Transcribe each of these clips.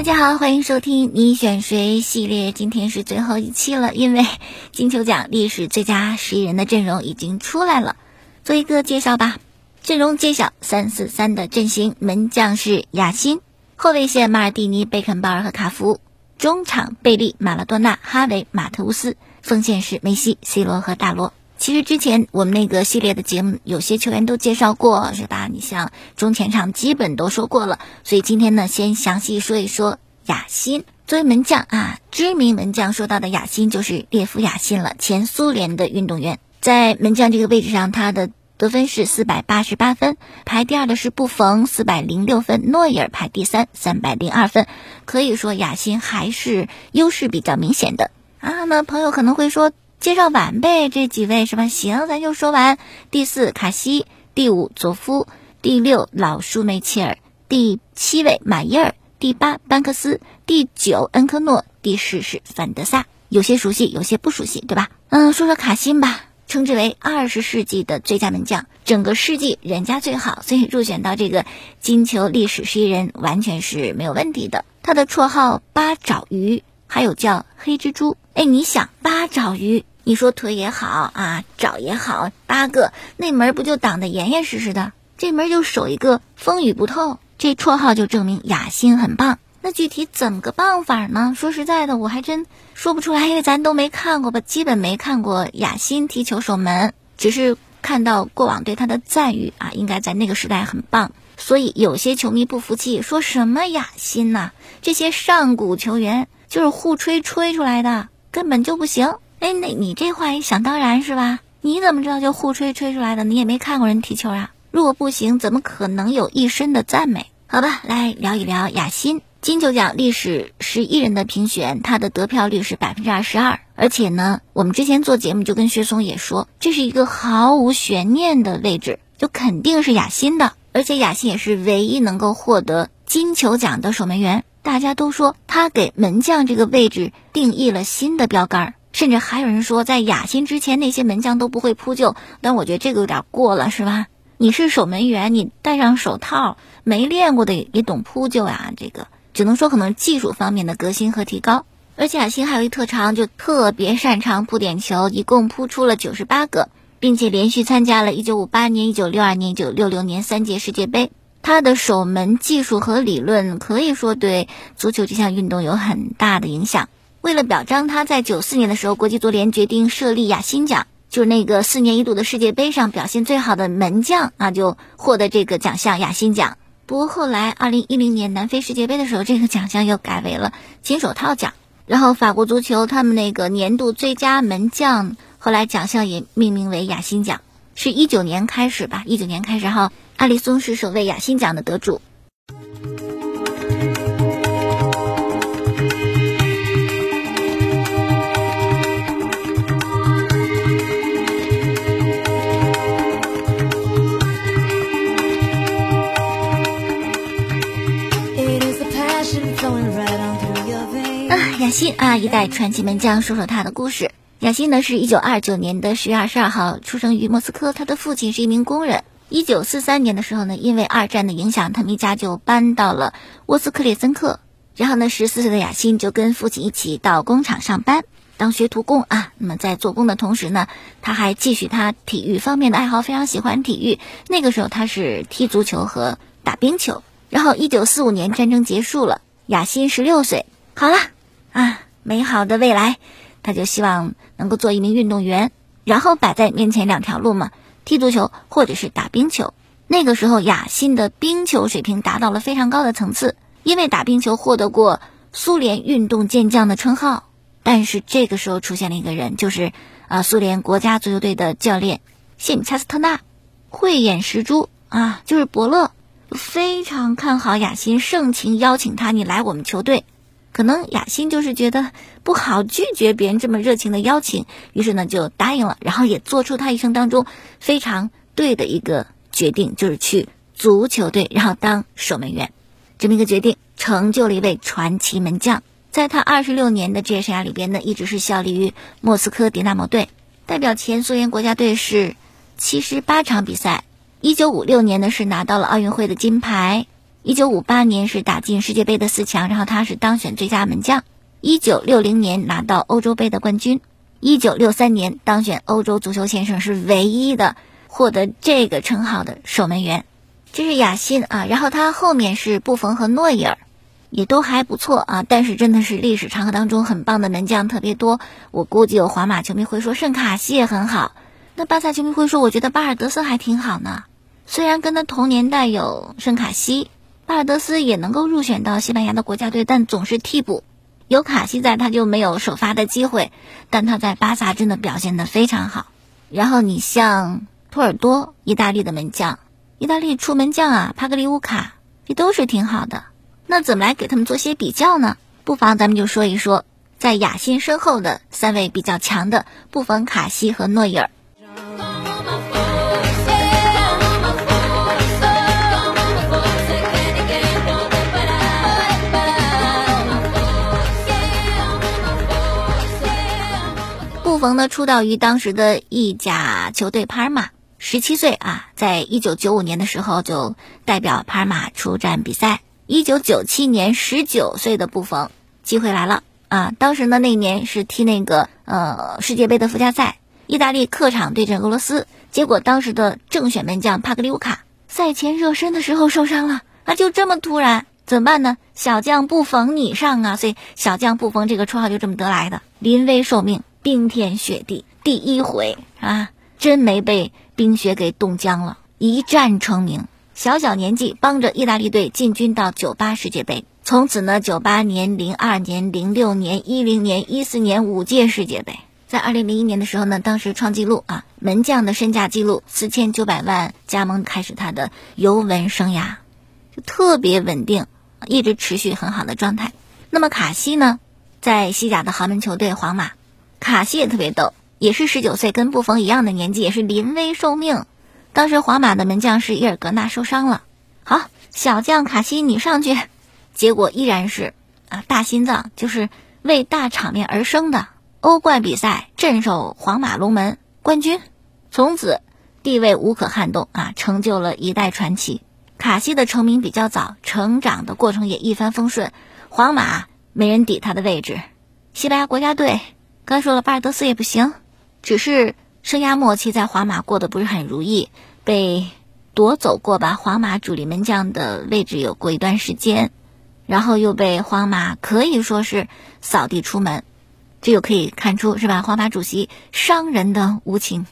大家好，欢迎收听你选谁系列，今天是最后一期了，因为金球奖历史最佳十一人的阵容已经出来了，做一个介绍吧。阵容揭晓，三四三的阵型，门将是雅辛，后卫线马尔蒂尼、贝肯鲍尔和卡福，中场贝利、马拉多纳、哈维、马特乌斯，锋线是梅西、C 罗和大罗。其实之前我们那个系列的节目，有些球员都介绍过，是吧？你像中前场基本都说过了，所以今天呢，先详细说一说雅辛作为门将啊，知名门将说到的雅辛就是列夫雅辛了，前苏联的运动员，在门将这个位置上，他的得分是四百八十八分，排第二的是布冯四百零六分，诺伊尔排第三三百零二分，可以说雅辛还是优势比较明显的啊。那朋友可能会说。介绍完呗，这几位是吧？行，咱就说完。第四，卡西；第五，佐夫；第六，老舒梅切尔；第七位，马耶尔；第八，班克斯；第九，恩科诺；第十是范德萨。有些熟悉，有些不熟悉，对吧？嗯，说说卡辛吧，称之为二十世纪的最佳门将，整个世纪人家最好，所以入选到这个金球历史十一人完全是没有问题的。他的绰号八爪鱼，还有叫黑蜘蛛。哎，你想八爪鱼？你说腿也好啊，爪也好，八个那门不就挡得严严实实的？这门就守一个风雨不透，这绰号就证明雅欣很棒。那具体怎么个棒法呢？说实在的，我还真说不出来，因为咱都没看过吧，基本没看过雅欣踢球守门，只是看到过往对他的赞誉啊，应该在那个时代很棒。所以有些球迷不服气，说什么雅欣呐，这些上古球员就是互吹吹出来的，根本就不行。哎，那你这话也想当然是吧？你怎么知道就互吹吹出来的？你也没看过人踢球啊？如果不行，怎么可能有一身的赞美？好吧，来聊一聊雅欣金球奖历史十一人的评选，他的得票率是百分之二十二。而且呢，我们之前做节目就跟薛松也说，这是一个毫无悬念的位置，就肯定是雅欣的。而且雅欣也是唯一能够获得金球奖的守门员。大家都说他给门将这个位置定义了新的标杆儿。甚至还有人说，在雅欣之前，那些门将都不会扑救。但我觉得这个有点过了，是吧？你是守门员，你戴上手套，没练过的也懂扑救呀。这个只能说可能技术方面的革新和提高。而且雅欣还有一特长，就特别擅长扑点球，一共扑出了九十八个，并且连续参加了一九五八年、一九六二年、一九六六年三届世界杯。他的守门技术和理论可以说对足球这项运动有很大的影响。为了表彰他在九四年的时候，国际足联决定设立亚新奖，就是那个四年一度的世界杯上表现最好的门将啊，就获得这个奖项亚新奖。不过后来二零一零年南非世界杯的时候，这个奖项又改为了金手套奖。然后法国足球他们那个年度最佳门将，后来奖项也命名为亚新奖，是一九年开始吧？一九年开始哈，阿里松是首位亚新奖的得主。雅欣啊，一代传奇门将，说说他的故事。雅欣呢，是一九二九年的十月二十二号出生于莫斯科，他的父亲是一名工人。一九四三年的时候呢，因为二战的影响，他们一家就搬到了沃斯克列森克。然后呢，十四岁的雅欣就跟父亲一起到工厂上班，当学徒工啊。那么在做工的同时呢，他还继续他体育方面的爱好，非常喜欢体育。那个时候他是踢足球和打冰球。然后一九四五年战争结束了，雅欣十六岁，好了。啊，美好的未来，他就希望能够做一名运动员。然后摆在面前两条路嘛，踢足球或者是打冰球。那个时候，雅辛的冰球水平达到了非常高的层次，因为打冰球获得过苏联运动健将的称号。但是这个时候出现了一个人，就是啊，苏联国家足球队的教练谢米恰斯特纳，慧眼识珠啊，就是伯乐，非常看好雅辛，盛情邀请他，你来我们球队。可能雅欣就是觉得不好拒绝别人这么热情的邀请，于是呢就答应了，然后也做出他一生当中非常对的一个决定，就是去足球队，然后当守门员。这么一个决定，成就了一位传奇门将。在他二十六年的职业生涯里边呢，一直是效力于莫斯科迪纳摩队，代表前苏联国家队是七十八场比赛。一九五六年呢是拿到了奥运会的金牌。一九五八年是打进世界杯的四强，然后他是当选最佳门将。一九六零年拿到欧洲杯的冠军。一九六三年当选欧洲足球先生，是唯一的获得这个称号的守门员。这是雅辛啊，然后他后面是布冯和诺伊尔，也都还不错啊。但是真的是历史长河当中很棒的门将特别多。我估计有皇马球迷会说圣卡西也很好，那巴萨球迷会说我觉得巴尔德斯还挺好呢。虽然跟他同年代有圣卡西，巴尔德斯也能够入选到西班牙的国家队，但总是替补。有卡西在，他就没有首发的机会，但他在巴萨真的表现得非常好。然后你像托尔多，意大利的门将，意大利出门将啊，帕格里乌卡，这都是挺好的。那怎么来给他们做些比较呢？不妨咱们就说一说，在雅辛身后的三位比较强的布冯、卡西和诺伊尔。布冯呢出道于当时的意甲球队帕尔马，十七岁啊，在一九九五年的时候就代表帕尔马出战比赛。一九九七年，十九岁的布冯机会来了啊！当时呢那年是踢那个呃世界杯的附加赛，意大利客场对阵俄罗斯，结果当时的正选门将帕格里乌卡赛前热身的时候受伤了啊！就这么突然怎么办呢？小将布冯你上啊！所以小将布冯这个绰号就这么得来的，临危受命。冰天雪地，第一回啊，真没被冰雪给冻僵了，一战成名。小小年纪帮着意大利队进军到九八世界杯，从此呢，九八年、零二年、零六年、一零年、一四年五届世界杯，在二零零一年的时候呢，当时创纪录啊，门将的身价纪录四千九百万，加盟开始他的尤文生涯，就特别稳定，一直持续很好的状态。那么卡西呢，在西甲的豪门球队皇马。卡西也特别逗，也是十九岁，跟布冯一样的年纪，也是临危受命。当时皇马的门将是伊尔格纳受伤了，好，小将卡西你上去，结果依然是啊大心脏，就是为大场面而生的欧冠比赛镇守皇马龙门冠军，从此地位无可撼动啊，成就了一代传奇。卡西的成名比较早，成长的过程也一帆风顺，皇马没人抵他的位置，西班牙国家队。刚说了，巴尔德斯也不行，只是生涯末期在皇马过得不是很如意，被夺走过吧皇马主力门将的位置有过一段时间，然后又被皇马可以说是扫地出门，这就可以看出是吧？皇马主席伤人的无情，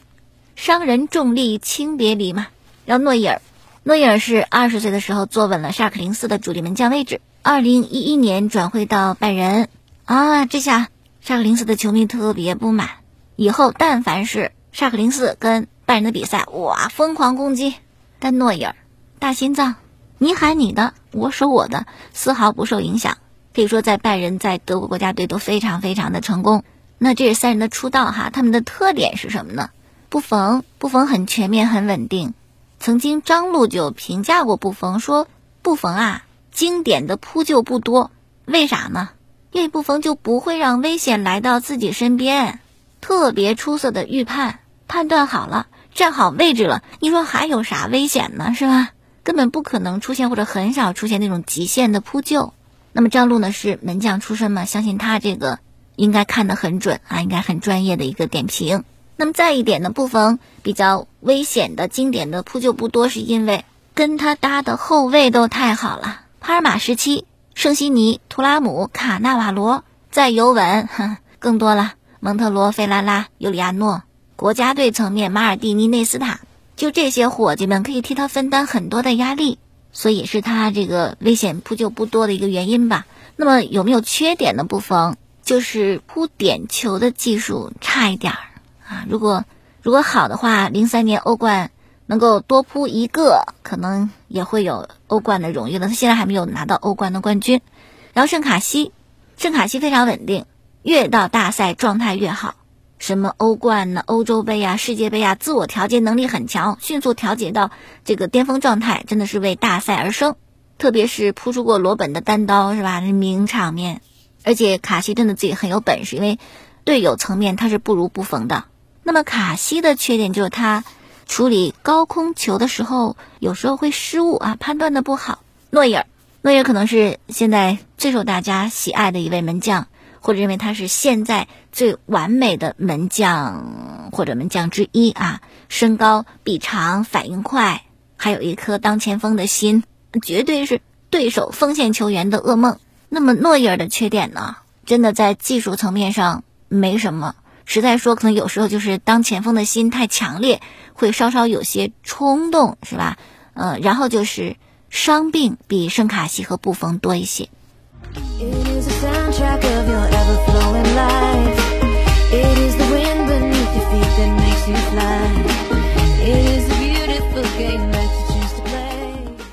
伤人重利轻别离嘛。然后诺伊尔，诺伊尔是二十岁的时候坐稳了沙克林斯的主力门将位置，二零一一年转会到拜仁啊，这下。沙克林斯的球迷特别不满，以后但凡是沙克林斯跟拜仁的比赛，哇，疯狂攻击。但诺伊尔大心脏，你喊你的，我守我的，丝毫不受影响。可以说，在拜仁、在德国国家队都非常非常的成功。那这三人的出道哈，他们的特点是什么呢？布冯，布冯很全面、很稳定。曾经张路就评价过布冯，说布冯啊，经典的扑救不多，为啥呢？因为布冯就不会让危险来到自己身边，特别出色的预判，判断好了，站好位置了，你说还有啥危险呢？是吧？根本不可能出现或者很少出现那种极限的扑救。那么张路呢是门将出身嘛，相信他这个应该看得很准啊，应该很专业的一个点评。那么再一点呢，布冯比较危险的经典的扑救不多，是因为跟他搭的后卫都太好了，帕尔马时期。圣西尼、图拉姆、卡纳瓦罗在尤文，哼，更多了。蒙特罗、费拉拉、尤里亚诺，国家队层面，马尔蒂尼、内斯塔，就这些伙计们可以替他分担很多的压力，所以是他这个危险扑救不多的一个原因吧。那么有没有缺点的部分？就是扑点球的技术差一点儿啊。如果如果好的话，零三年欧冠。能够多扑一个，可能也会有欧冠的荣誉了。他现在还没有拿到欧冠的冠军。然后圣卡西，圣卡西非常稳定，越到大赛状态越好。什么欧冠呢、欧洲杯啊、世界杯啊，自我调节能力很强，迅速调节到这个巅峰状态，真的是为大赛而生。特别是扑出过罗本的单刀，是吧？名场面。而且卡西真的自己很有本事，因为队友层面他是不如布冯的。那么卡西的缺点就是他。处理高空球的时候，有时候会失误啊，判断的不好。诺伊尔，诺伊尔可能是现在最受大家喜爱的一位门将，或者认为他是现在最完美的门将或者门将之一啊。身高臂长，反应快，还有一颗当前锋的心，绝对是对手锋线球员的噩梦。那么诺伊尔的缺点呢？真的在技术层面上没什么，实在说，可能有时候就是当前锋的心太强烈，会稍稍有些冲动，是吧？呃，然后就是伤病比圣卡西和布冯多一些。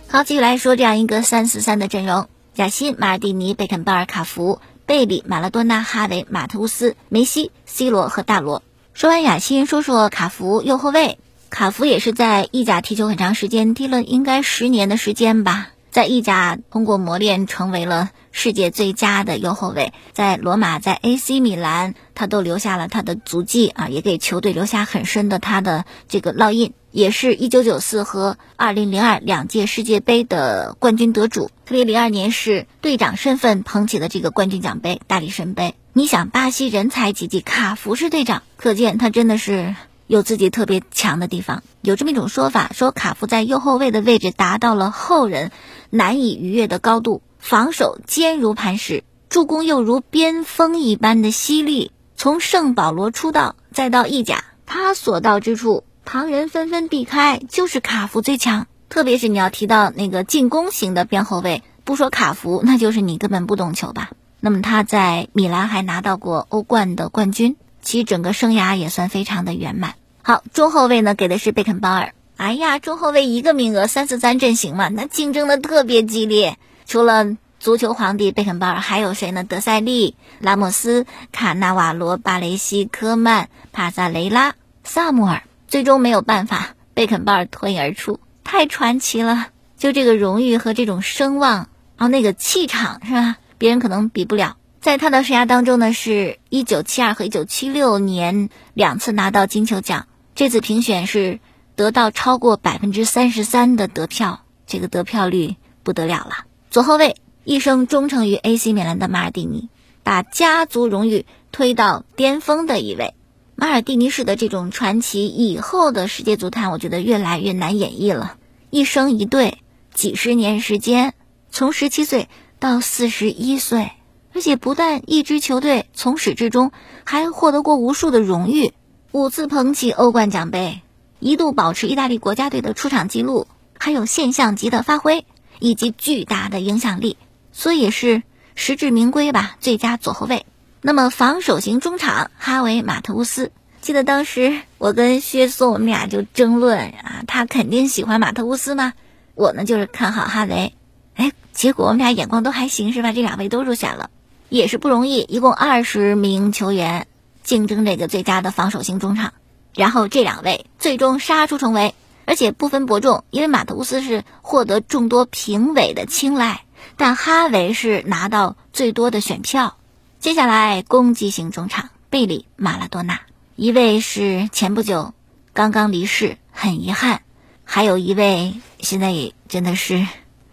好，继续来说这样一个三四三的阵容：贾辛、马尔蒂尼、贝肯鲍尔、卡福。贝利、马拉多纳、哈维、马特乌斯、梅西、C 罗和大罗。说完雅辛，说说卡福右后卫。卡福也是在意甲踢球很长时间，踢了应该十年的时间吧。在意甲通过磨练，成为了世界最佳的右后卫。在罗马、在 AC 米兰，他都留下了他的足迹啊，也给球队留下很深的他的这个烙印。也是一九九四和二零零二两届世界杯的冠军得主，特别零二年是队长身份捧起的这个冠军奖杯——大力神杯。你想，巴西人才济济，卡福是队长，可见他真的是有自己特别强的地方。有这么一种说法，说卡福在右后卫的位置达到了后人难以逾越的高度，防守坚如磐石，助攻又如边锋一般的犀利。从圣保罗出道，再到意甲，他所到之处。旁人纷纷避开，就是卡福最强。特别是你要提到那个进攻型的边后卫，不说卡福，那就是你根本不懂球吧？那么他在米兰还拿到过欧冠的冠军，其整个生涯也算非常的圆满。好，中后卫呢给的是贝肯鲍尔。哎呀，中后卫一个名额，三四三阵型嘛，那竞争的特别激烈。除了足球皇帝贝肯鲍尔，还有谁呢？德塞利、拉莫斯、卡纳瓦罗、巴雷西、科曼、帕萨雷拉、萨穆尔。最终没有办法，贝肯鲍尔脱颖而出，太传奇了！就这个荣誉和这种声望，然后那个气场，是吧？别人可能比不了。在他的生涯当中呢，是一九七二和一九七六年两次拿到金球奖，这次评选是得到超过百分之三十三的得票，这个得票率不得了了。左后卫，一生忠诚于 AC 米兰的马尔蒂尼，把家族荣誉推到巅峰的一位。马尔蒂尼式的这种传奇，以后的世界足坛，我觉得越来越难演绎了。一生一队，几十年时间，从十七岁到四十一岁，而且不但一支球队从始至终，还获得过无数的荣誉，五次捧起欧冠奖杯，一度保持意大利国家队的出场记录，还有现象级的发挥以及巨大的影响力，所以是实至名归吧，最佳左后卫。那么防守型中场哈维马特乌斯，记得当时我跟薛松我们俩就争论啊，他肯定喜欢马特乌斯吗？我呢就是看好哈维，哎，结果我们俩眼光都还行是吧？这两位都入选了，也是不容易，一共二十名球员竞争这个最佳的防守型中场，然后这两位最终杀出重围，而且不分伯仲，因为马特乌斯是获得众多评委的青睐，但哈维是拿到最多的选票。接下来，攻击型中场贝里、马拉多纳，一位是前不久刚刚离世，很遗憾；还有一位现在也真的是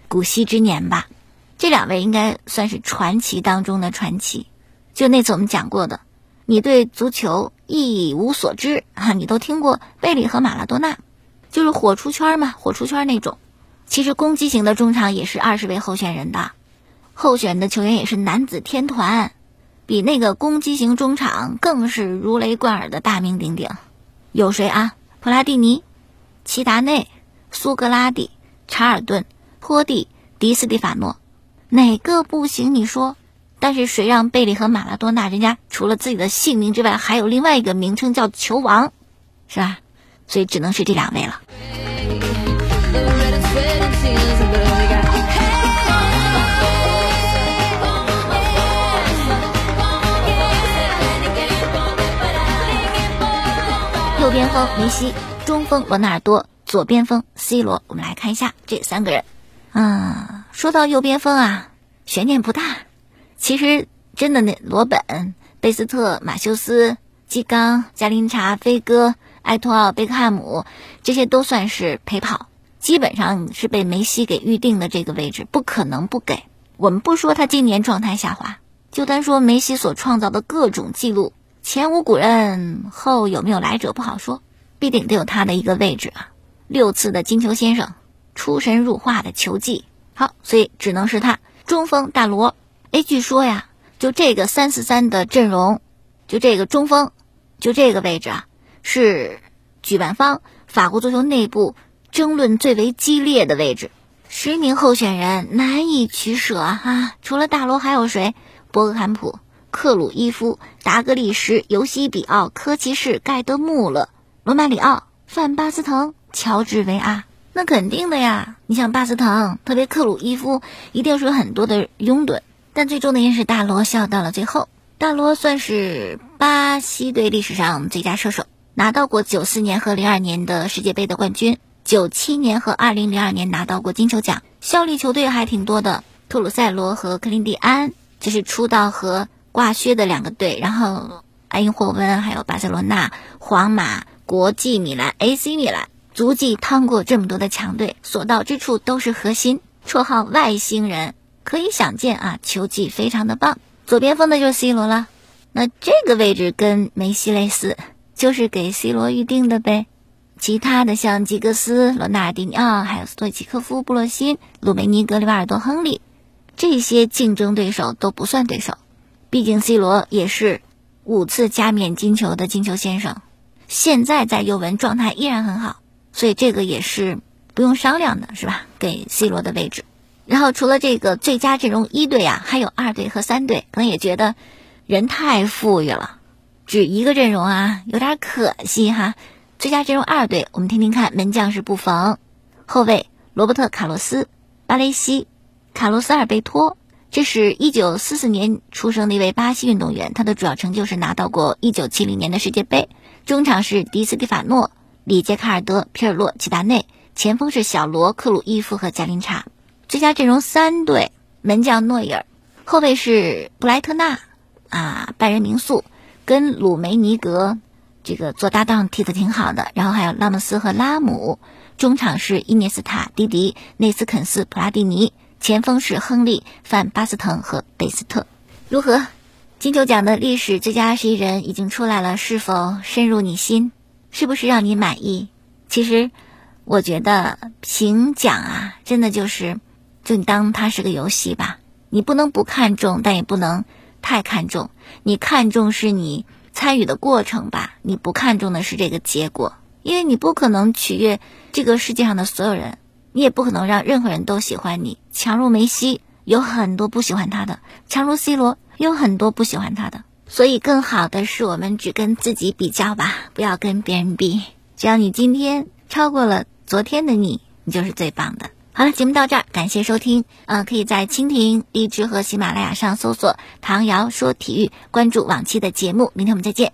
古稀之年吧。这两位应该算是传奇当中的传奇。就那次我们讲过的，你对足球一无所知啊，你都听过贝里和马拉多纳，就是火出圈嘛，火出圈那种。其实攻击型的中场也是二十位候选人的，候选的球员也是男子天团。比那个攻击型中场更是如雷贯耳的大名鼎鼎，有谁啊？普拉蒂尼、齐达内、苏格拉底、查尔顿、托蒂、迪斯蒂法诺，哪个不行？你说？但是谁让贝利和马拉多纳人家除了自己的姓名之外，还有另外一个名称叫球王，是吧？所以只能是这两位了。边锋梅西，中锋罗纳尔多，左边锋 C 罗。我们来看一下这三个人。嗯，说到右边锋啊，悬念不大。其实真的那罗本、贝斯特、马修斯、基冈、加林查、飞哥、埃托奥、贝克汉姆，这些都算是陪跑。基本上是被梅西给预定的这个位置，不可能不给。我们不说他今年状态下滑，就单说梅西所创造的各种记录，前无古人，后有没有来者不好说，必定得有他的一个位置啊！六次的金球先生，出神入化的球技，好，所以只能是他。中锋大罗，哎，据说呀，就这个三四三的阵容，就这个中锋，就这个位置啊，是举办方法国足球内部。争论最为激烈的位置，十名候选人难以取舍啊！除了大罗还有谁？博格坎普、克鲁伊夫、达格利什、尤西比奥、科奇士、盖德穆勒、罗马里奥、范巴斯滕、乔治维阿。那肯定的呀！你像巴斯滕，特别克鲁伊夫，一定是有很多的拥趸。但最终呢，也是大罗笑到了最后。大罗算是巴西队历史上最佳射手，拿到过九四年和零二年的世界杯的冠军。九七年和二零零二年拿到过金球奖，效力球队还挺多的，特鲁塞罗和克林蒂安，这是出道和挂靴的两个队。然后埃因霍温，还有巴塞罗那、皇马、国际米兰、AC 米兰，足迹趟过这么多的强队，所到之处都是核心。绰号外星人，可以想见啊，球技非常的棒。左边锋的就是 C 罗了，那这个位置跟梅西类似，就是给 C 罗预定的呗。其他的像吉格斯、罗纳尔迪尼奥，还有斯托奇科夫、布洛辛、鲁梅尼、格里瓦尔多、亨利，这些竞争对手都不算对手。毕竟 C 罗也是五次加冕金球的金球先生，现在在尤文状态依然很好，所以这个也是不用商量的，是吧？给 C 罗的位置。然后除了这个最佳阵容一队啊，还有二队和三队，可能也觉得人太富裕了，只一个阵容啊，有点可惜哈。最佳阵容二队，我们听听看。门将是布冯，后卫罗伯特·卡洛斯、巴雷西、卡洛斯·尔贝托，这是一九四四年出生的一位巴西运动员，他的主要成就是拿到过一九七零年的世界杯。中场是迪斯蒂法诺、里杰卡尔德、皮尔洛、齐达内，前锋是小罗、克鲁伊夫和加林查。最佳阵容三队，门将诺伊尔，后卫是布莱特纳，啊，拜仁名宿，跟鲁梅尼格。这个做搭档踢得挺好的，然后还有拉莫斯和拉姆，中场是伊涅斯塔、迪迪、内斯肯斯、普拉蒂尼，前锋是亨利、范巴斯滕和贝斯特。如何？金球奖的历史最佳二十一人已经出来了，是否深入你心？是不是让你满意？其实，我觉得评奖啊，真的就是，就你当它是个游戏吧，你不能不看重，但也不能太看重。你看重是你。参与的过程吧，你不看重的是这个结果，因为你不可能取悦这个世界上的所有人，你也不可能让任何人都喜欢你。强如梅西，有很多不喜欢他的；强如 C 罗，有很多不喜欢他的。所以，更好的是我们只跟自己比较吧，不要跟别人比。只要你今天超过了昨天的你，你就是最棒的。好了，节目到这儿，感谢收听。嗯，可以在蜻蜓、荔枝和喜马拉雅上搜索“唐瑶说体育”，关注往期的节目。明天我们再见。